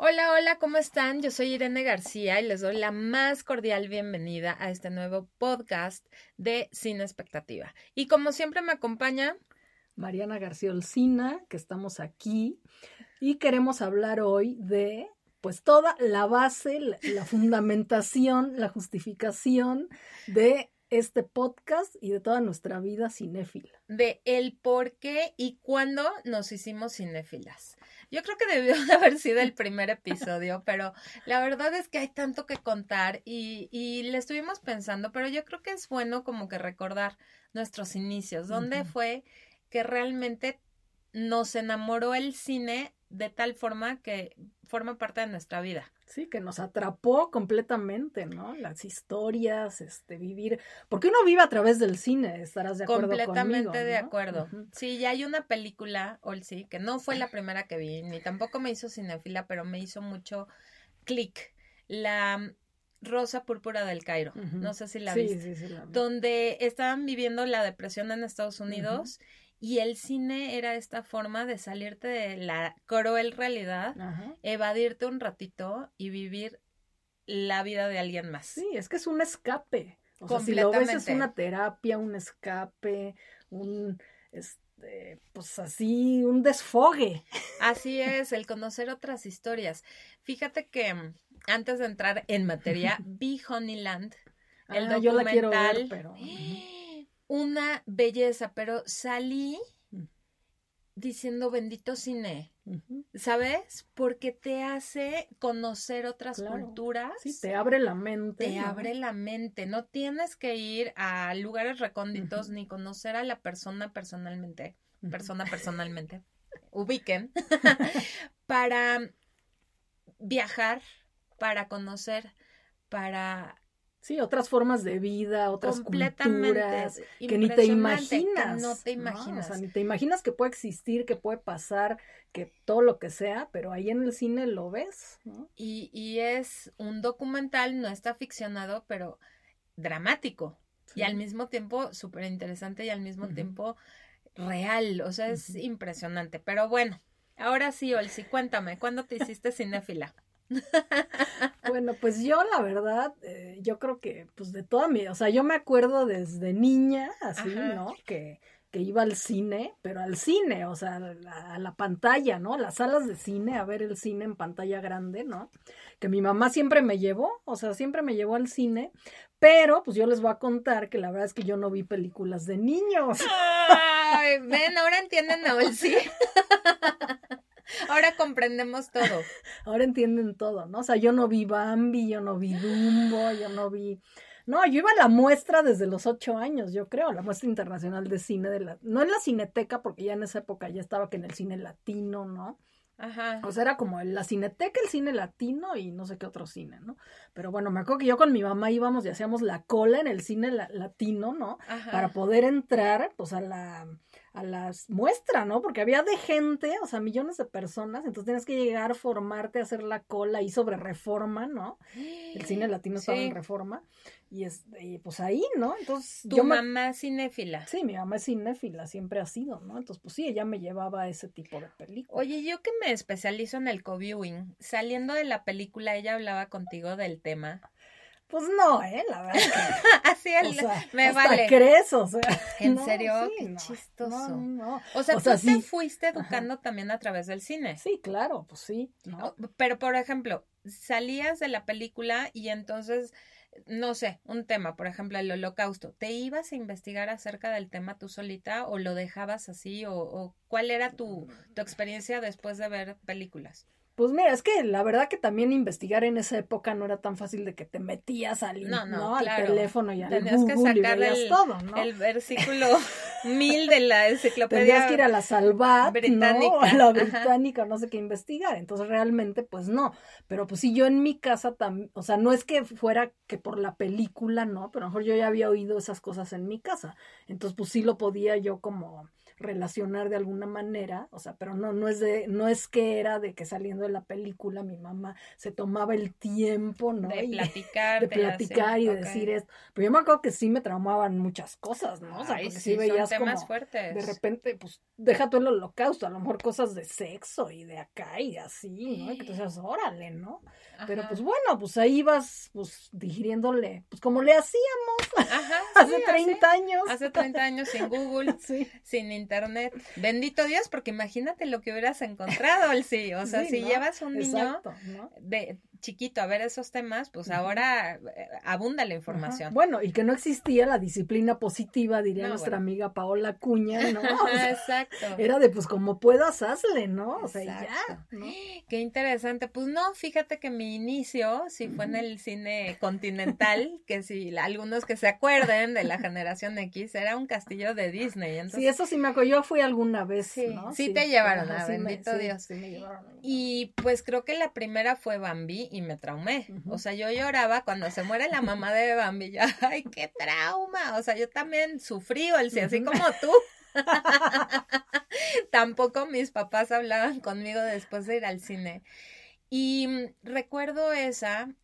Hola, hola, ¿cómo están? Yo soy Irene García y les doy la más cordial bienvenida a este nuevo podcast de Cine Expectativa. Y como siempre me acompaña Mariana García Olcina, que estamos aquí y queremos hablar hoy de pues toda la base, la, la fundamentación, la justificación de este podcast y de toda nuestra vida cinéfila. de el por qué y cuándo nos hicimos cinéfilas. Yo creo que debió de haber sido el primer episodio, pero la verdad es que hay tanto que contar y, y le estuvimos pensando, pero yo creo que es bueno como que recordar nuestros inicios, dónde fue que realmente nos enamoró el cine de tal forma que forma parte de nuestra vida. Sí, que nos atrapó completamente, ¿no? Las historias, este, vivir, porque uno vive a través del cine, estarás de acuerdo Completamente conmigo, de ¿no? acuerdo. Sí, ya hay una película, Olsi, que no fue la primera que vi, ni tampoco me hizo cinéfila, pero me hizo mucho clic. La mm, Rosa Púrpura del Cairo. No sé si la sí, viste. Sí, sí, la vi. Donde estaban viviendo la depresión en Estados Unidos y el cine era esta forma de salirte de la cruel realidad, Ajá. evadirte un ratito y vivir la vida de alguien más. Sí, es que es un escape. O sea, si lo ves es una terapia, un escape, un, este, pues así, un desfogue. Así es, el conocer otras historias. Fíjate que mm, antes de entrar en materia, vi Honeyland, el Ah, yo la quiero ver, documental. pero... Una belleza, pero salí Mm. diciendo bendito cine. ¿sabes? Porque te hace conocer otras Claro. culturas. Sí, te abre la mente. te ¿no? abre la mente, no tienes que ir a lugares recónditos ni conocer a la persona personalmente, persona personalmente, ubiquen, para viajar, para conocer, para Sí, otras formas de vida, otras culturas que ni te imaginas. no te imaginas. O sea, ni te imaginas que puede existir, que puede pasar, que todo lo que sea, pero ahí en el cine lo ves, ¿no? y, y es un documental, no está ficcionado, pero dramático. Sí. y al mismo tiempo súper interesante y al mismo tiempo real, o sea, es impresionante. Pero bueno, ahora sí, Olsi, cuéntame, ¿cuándo te hiciste cinéfila? Bueno, pues yo la verdad, eh, yo creo que pues de toda mi, o sea, yo me acuerdo desde niña, así, Ajá. ¿no? Que, que iba al cine, pero al cine, o sea, a la, a la pantalla, ¿no? Las salas de cine, a ver el cine en pantalla grande, ¿no? Que mi mamá siempre me llevó, o sea, siempre me llevó al cine, pero pues yo les voy a contar que la verdad es que yo no vi películas de niños. Ay, ven, ahora entienden a Olsi. ahora comprendemos todo. Ahora entienden todo, ¿no? O sea, yo no vi Bambi, yo no vi Dumbo, yo no vi... No, yo iba a la muestra desde los ocho años, yo creo, la muestra internacional de cine de la... No en la cineteca, porque ya en esa época ya estaba que en el cine latino, ¿no? Ajá. O sea, era como la cineteca, el cine latino y no sé qué otro cine, ¿no? Pero bueno, me acuerdo que yo con mi mamá íbamos y hacíamos la cola en el cine la- latino, ¿no? Ajá. Para poder entrar, pues, a la, a las muestra, ¿no? Porque había de gente, o sea, millones de personas, entonces tienes que llegar, formarte, hacer la cola y sobre reforma, ¿no? El cine latino estaba Sí. en reforma y, es, y pues ahí, ¿no? Entonces Tu yo mamá cinéfila. Sí, mi mamá es cinéfila, siempre ha sido, ¿no? Entonces, pues sí, ella me llevaba a ese tipo de películas. Oye, yo que me especializo en el co-viewing, saliendo de la película, ella hablaba contigo del tema. Pues no, ¿eh? La verdad es que... Así O sea, me hasta vale. crees, o sea. ¿En no, serio? sí, Qué no, chistoso. No, no. O sea, O tú sea, te sí. fuiste educando también a través del cine. Sí, claro, pues sí, Pero, por ejemplo, salías de la película y entonces, no sé, un tema, por ejemplo, el holocausto. ¿Te ibas a investigar acerca del tema tú solita o lo dejabas así? ¿O, o cuál era tu, tu experiencia después de ver películas? Pues mira, es que la verdad que también investigar en esa época no era tan fácil de que te metías al, No, no, ¿no? al claro. teléfono y al Tenías que Google sacar el- todo, ¿no? El versículo mil de la enciclopedia. Tendrías que ir a la Salvat, británica, ¿no? O a la ajá. británica, no sé qué investigar. Entonces realmente, pues no. Pero pues sí, yo en mi casa también, o sea, no es que fuera que por la película, no, pero a lo mejor yo ya había oído esas cosas en mi casa. Entonces, pues sí lo podía yo como relacionar de alguna manera, o sea, pero no, no es de, no es que era de que saliendo de la película mi mamá se tomaba el tiempo, ¿no? De Y- platicar. de platicar y de decir esto. Pero yo me acuerdo que sí me traumaban muchas cosas, ¿no? O sea, Ay, porque sí, sí son veías temas como fuertes. de repente, pues, deja tú el holocausto, a lo mejor cosas de sexo y de acá y así, ¿no? Y que tú dices, órale, ¿no? Pero pues bueno, pues ahí vas, pues, digiriéndole, pues como le hacíamos Ajá, hace sí, 30 años. Hace 30 años sin Google, Sí. sin internet. Bendito Dios, porque imagínate lo que hubieras encontrado, sí. O sea, Sí, si ¿no? llevas un niño Exacto, ¿no? de chiquito a ver esos temas, pues ahora eh, abunda la información. Bueno, y que no existía la disciplina positiva, diría No, nuestra bueno. amiga Paola Cuña, ¿no? O sea, Exacto. era de pues como puedas, hazle, ¿no? O sea, ya, Exacto. ¿no? Qué interesante. Pues no, fíjate que mi inicio sí fue en el cine continental, que si algunos que se acuerden de la generación X, era un castillo de Disney. Entonces, Sí, eso sí me acuerdo. Yo fui alguna vez, Sí, ¿no? sí te llevaron, me- bendito sí, Dios. sí me llevaron. Y pues creo que la primera fue Bambi y me traumé. O sea, yo lloraba cuando se muere la mamá de Bambi. Yo, ay, qué trauma. O sea, yo también sufrí, Olsi, así como tú. Tampoco mis papás hablaban conmigo después de ir al cine. Y mm, recuerdo esa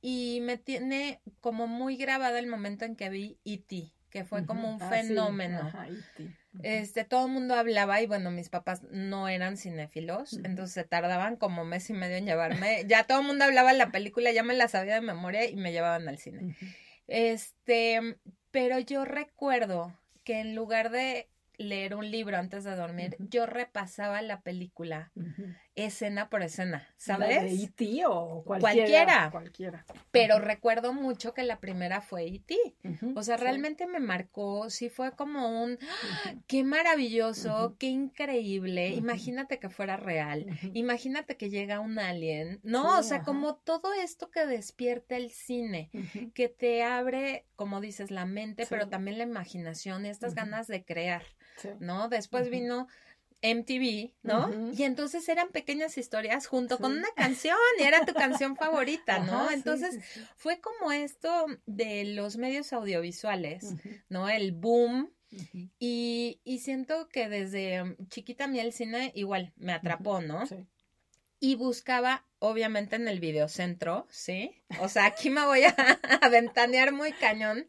y me tiene como muy grabada el momento en que vi E.T., que fue como un. Ah, sí, fenómeno. ajá. Ujú. Este, todo el mundo hablaba y bueno, mis papás no eran cinéfilos, entonces se tardaban como mes y medio en llevarme. Ya todo el mundo hablaba de la película, ya me la sabía de memoria y me llevaban al cine. Este, pero yo recuerdo que en lugar de leer un libro antes de dormir, yo repasaba la película escena por escena, ¿La de ¿sabes? E.T. o cualquiera? Cualquiera. Cualquiera. Pero recuerdo mucho que la primera fue E.T. O sea, sí. realmente me marcó, sí fue como un, Qué maravilloso, qué increíble. Imagínate que fuera real. Imagínate que llega un alien. No, Sí, o sea, como todo esto que despierta el cine, que te abre, como dices, la mente, Sí. pero también la imaginación y estas ganas de crear, Sí. ¿no? Después vino MTV, ¿no? Y entonces eran pequeñas historias junto con una canción y era tu canción favorita, ¿no? Ajá, entonces sí, sí. fue como esto de los medios audiovisuales, ¿no? El boom y, y siento que desde chiquita a mí el cine igual me atrapó, ¿no? Sí. Y buscaba, obviamente, en el videocentro, ¿sí? O sea, aquí me voy a, a ventanear muy cañón,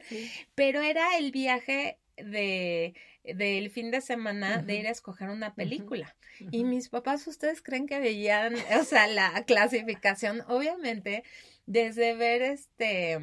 pero era el viaje de del fin de semana de ir a escoger una película. Y mis papás, ¿ustedes creen que veían, o sea, la clasificación? Obviamente, desde ver este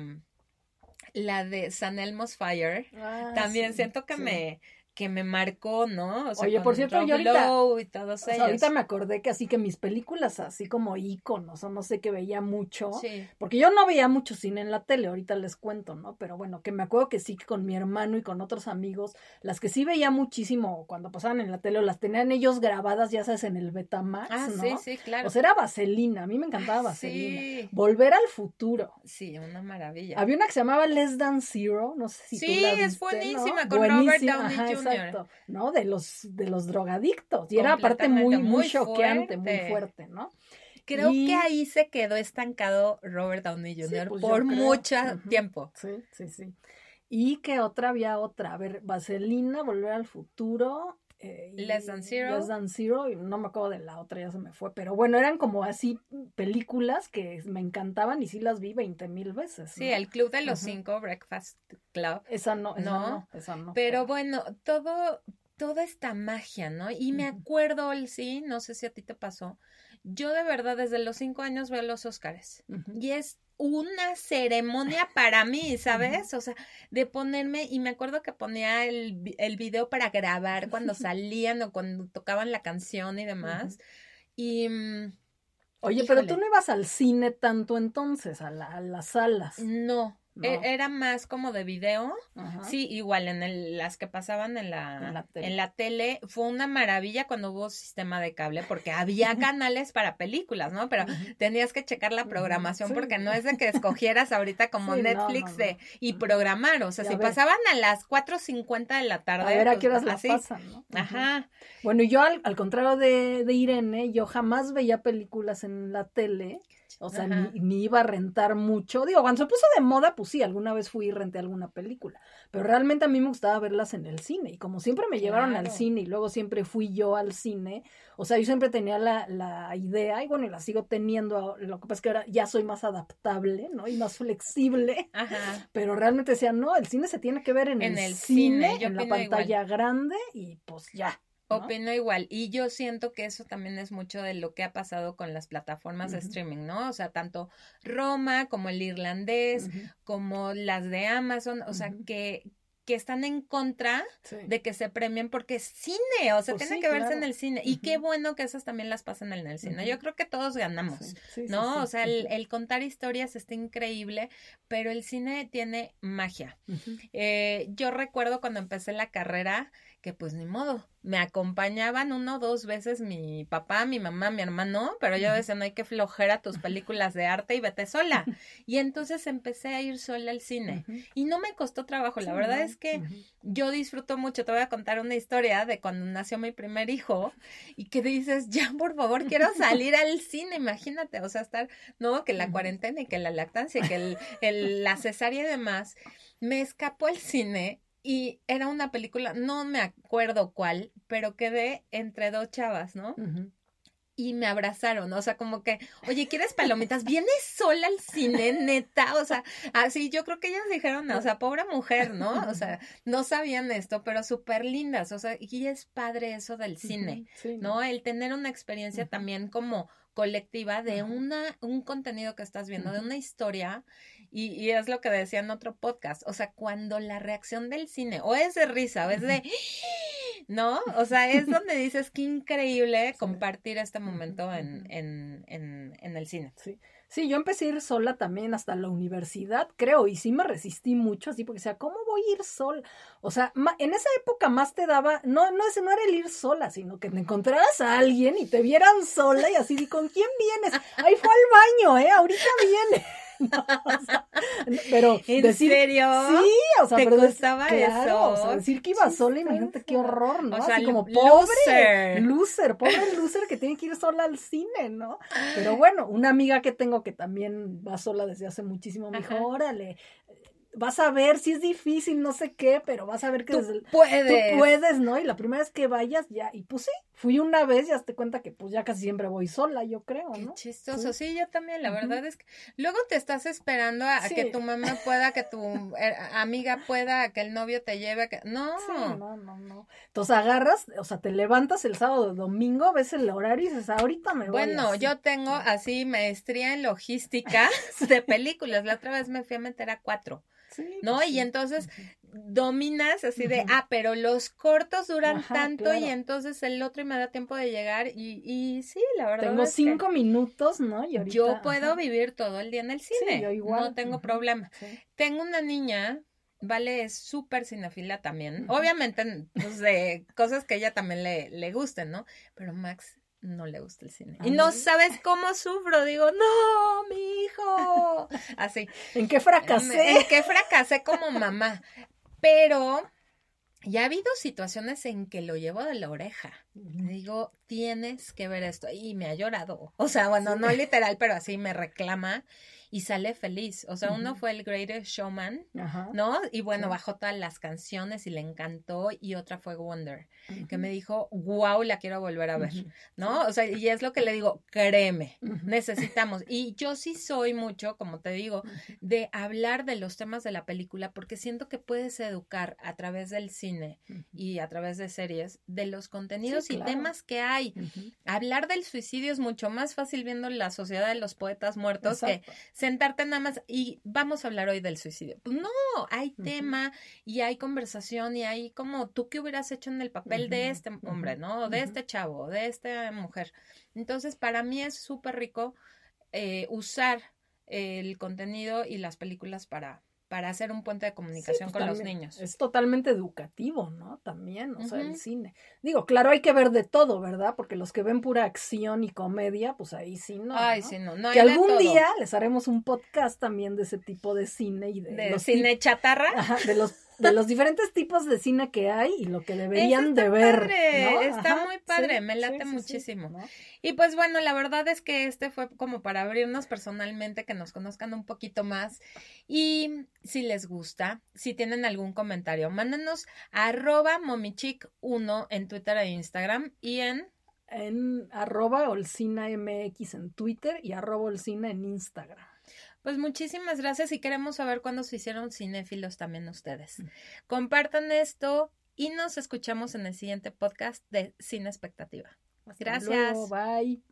la de San Elmo's Fire, Ah, también sí, siento que sí. me que me marcó, ¿no? O sea, Oye, por cierto, Rob yo ahorita- Lowe y todos O sea, ellos. ahorita me acordé que así que mis películas así como íconos o no sé que veía mucho, Sí. porque yo no veía mucho cine en la tele, ahorita les cuento, ¿no? Pero bueno, que me acuerdo que sí que con mi hermano y con otros amigos, las que sí veía muchísimo cuando pasaban en la tele o las tenían ellos grabadas, ya sabes, en el Betamax, Ah, ¿no? sí, sí, claro. O sea, era Vaselina, a mí me encantaba Vaselina. sí. Volver al futuro. Sí, una maravilla. Había una que se llamaba Less Than Zero, no sé si tú Sí, la es buenísima, con Robert Buenísima, Downey ajá, Jr.. exacto, ¿no? De los, de los drogadictos. Y era aparte muy, muy choqueante, muy fuerte. ¿no? Creo y- que ahí se quedó estancado Robert Downey Sí, Jr. pues por mucho tiempo. Sí, sí, sí. Y que otra había otra, a ver, Vaselina, Volver al Futuro. Eh, Less Than Zero. Less Than Zero, y no me acuerdo de la otra, ya se me fue. Pero bueno, eran como así películas que me encantaban y sí las vi veinte mil veces. Sí, ¿no? el Club de los. Cinco, Breakfast Club. Esa no, esa No, no, esa no. Pero bueno, todo, toda esta magia, ¿no? Y me acuerdo, sí, no sé si a ti te pasó. Yo de verdad desde los cinco años veo los Óscares. Y es una ceremonia para mí, ¿sabes? O sea, de ponerme, y me acuerdo que ponía el, el video para grabar cuando salían o cuando tocaban la canción y demás. Y mm, Oye, pero tú no ibas al cine tanto entonces, a, la- a las salas. no, No. e- era más como de video. Ajá. Sí, igual en el, las que pasaban en la, En la tele. en la tele fue una maravilla cuando hubo sistema de cable porque había canales para películas, ¿no? Pero tenías que checar la programación sí. porque no es de que escogieras ahorita como Sí, Netflix no, de y programar, o sea, Y si ver. pasaban a las 4.50 de la tarde. A ver a pues, qué horas la así. pasan, ¿no? Ajá. Bueno, y yo al, al contrario de, de Irene, yo jamás veía películas en la tele. O sea, ni, ni iba a rentar mucho. Digo, cuando se puso de moda, pues sí, alguna vez fui y renté alguna película, pero realmente a mí me gustaba verlas en el cine y como siempre me llevaron al cine y luego siempre fui yo al cine, o sea, yo siempre tenía la, la idea y bueno, y la sigo teniendo, lo que pasa es que ahora ya soy más adaptable, ¿no? Y más flexible, Ajá. pero realmente decía, no, el cine se tiene que ver en, el, cine, en la pantalla grande y pues ya. Opino igual. Y yo siento que eso también es mucho de lo que ha pasado con las plataformas de streaming, ¿no? O sea, tanto Roma como el irlandés, como las de Amazon, o sea, que, que están en contra de que se premien porque es cine, o sea, pues tiene que verse en el cine. Y qué bueno que esas también las pasen en el cine. Yo creo que todos ganamos, ¿no? o sea, el, el, contar historias está increíble, pero el cine tiene magia. Eh, yo recuerdo cuando empecé la carrera, que pues ni modo, me acompañaban uno o dos veces mi papá, mi mamá, mi hermano, pero yo decía, no hay que flojera tus películas de arte y vete sola. Y entonces empecé a ir sola al cine. Y no me costó trabajo, la verdad es que yo disfruto mucho, te voy a contar una historia de cuando nació mi primer hijo y que dices, ya por favor, quiero salir al cine, imagínate, o sea, estar, no, que la cuarentena y que la lactancia y que el, el, la cesárea y demás, me escapó el cine y era una película, no me acuerdo cuál, pero quedé entre dos chavas, ¿no? Y me abrazaron, o sea, como que, oye, ¿quieres palomitas? ¿Vienes sola al cine, neta? O sea, así yo creo que ellas dijeron, o sea, pobre mujer, ¿no? O sea, no sabían esto, pero súper lindas, o sea, y es padre eso del cine, ¿no? El tener una experiencia también como colectiva de una, un contenido que estás viendo, de una historia y, es lo que decía en otro podcast, o sea, cuando la reacción del cine o es de risa o es de, ¿no? O sea, es donde dices que increíble compartir este momento en, en, en, en el cine. Sí. Sí, yo empecé a ir sola también hasta la universidad, creo, y sí me resistí mucho, así, porque decía, ¿cómo voy a ir sola? O sea, en esa época más te daba, no, no, ese no era el ir sola, sino que te encontraras a alguien y te vieran sola y así, ¿con quién vienes? Ahí fue al baño, ¿eh? Ahorita viene. pero ¿En serio? Sí, o sea, ¿Te pero eso? O sea, decir que iba sola, imagínate qué horror, ¿no? O sea, Así como pobre loser. pobre loser que tiene que ir sola al cine, ¿no? Pero bueno, una amiga que tengo que también va sola desde hace muchísimo, me dijo, órale, vas a ver si es difícil, no sé qué, pero vas a ver que tú puedes. Tú puedes, ¿no? Y la primera vez que vayas ya, y pues sí, fui una vez y ya te cuenta que pues ya casi siempre voy sola, yo creo, ¿no? Qué chistoso, sí, yo también, la verdad es que luego te estás esperando a, que tu mamá pueda, que tu eh, amiga pueda, que el novio te lleve, que no. no, no, no. Entonces agarras, o sea, te levantas el sábado domingo, ves el horario y dices, ahorita me voy. Bueno, yo tengo así maestría en logística de películas. La otra vez me fui a meter a cuatro. ¿no? Pues y entonces dominas así de, ah, pero los cortos duran tanto y entonces el otro y me da tiempo de llegar y, y sí, la verdad. Tengo cinco minutos, ¿no? Y yo puedo vivir todo el día en el cine. yo igual. No tengo problema. Tengo una niña Vale es súper cinefila también. Obviamente, pues de cosas que ella también le, le gusten, ¿no? Pero Max no le gusta el cine. Y no sabes cómo sufro. Digo, no, mi hijo. Así. ¿En qué fracasé? ¿En qué fracasé como mamá? Pero ya ha habido situaciones en que lo llevo de la oreja. Digo, tienes que ver esto. Y me ha llorado. O sea, bueno, no literal, pero así me reclama y sale feliz. O sea, uno fue el Greatest Showman, ¿no? Y bueno, bajó todas las canciones y le encantó. Y otra fue Wonder, que me dijo, wow, la quiero volver a ver, ¿no? O sea, y es lo que le digo, créeme, necesitamos. Y yo sí soy mucho, como te digo, de hablar de los temas de la película, porque siento que puedes educar a través del cine y a través de series de los contenidos y temas que hay. Hablar del suicidio es mucho más fácil viendo la sociedad de los poetas muertos que sentarte nada más y vamos a hablar hoy del suicidio. Pues no, hay tema y hay conversación y hay como tú qué hubieras hecho en el papel de este hombre, ¿no? De este chavo, de esta mujer. Entonces, para mí es súper rico eh, usar el contenido y las películas para, para hacer un puente de comunicación pues, con los niños. Es totalmente educativo, ¿no? También, o sea, el cine. Digo, claro, hay que ver de todo, ¿verdad? Porque los que ven pura acción y comedia, pues ahí sí no. Ay, sí, no. no que algún día les haremos un podcast también de ese tipo de cine y de, de cine chatarra. Ajá, de los de los diferentes tipos de cine que hay y lo que deberían de ver. Padre, Está muy padre, me late muchísimo. Y pues bueno, la verdad es que este fue como para abrirnos personalmente, que nos conozcan un poquito más. Y si les gusta, si tienen algún comentario, mándenos a arroba momichic1 en Twitter e Instagram y en en arroba olcinamx en Twitter y arroba olcina en Instagram. Pues muchísimas gracias y queremos saber cuándo se hicieron cinéfilos también ustedes. Mm. Compartan esto y nos escuchamos en el siguiente podcast de Cine Expectativa. gracias. bye.